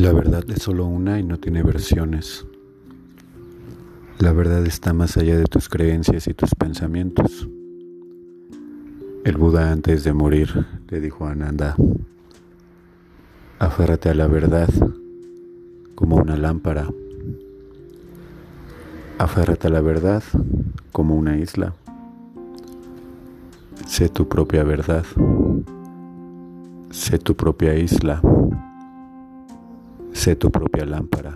La verdad es solo una y no tiene versiones. La verdad está más allá de tus creencias y tus pensamientos. El Buda antes de morir le dijo a Ananda, aférrate a la verdad como una lámpara. Aférrate a la verdad como una isla. Sé tu propia verdad. Sé tu propia isla. Sé tu propia lámpara.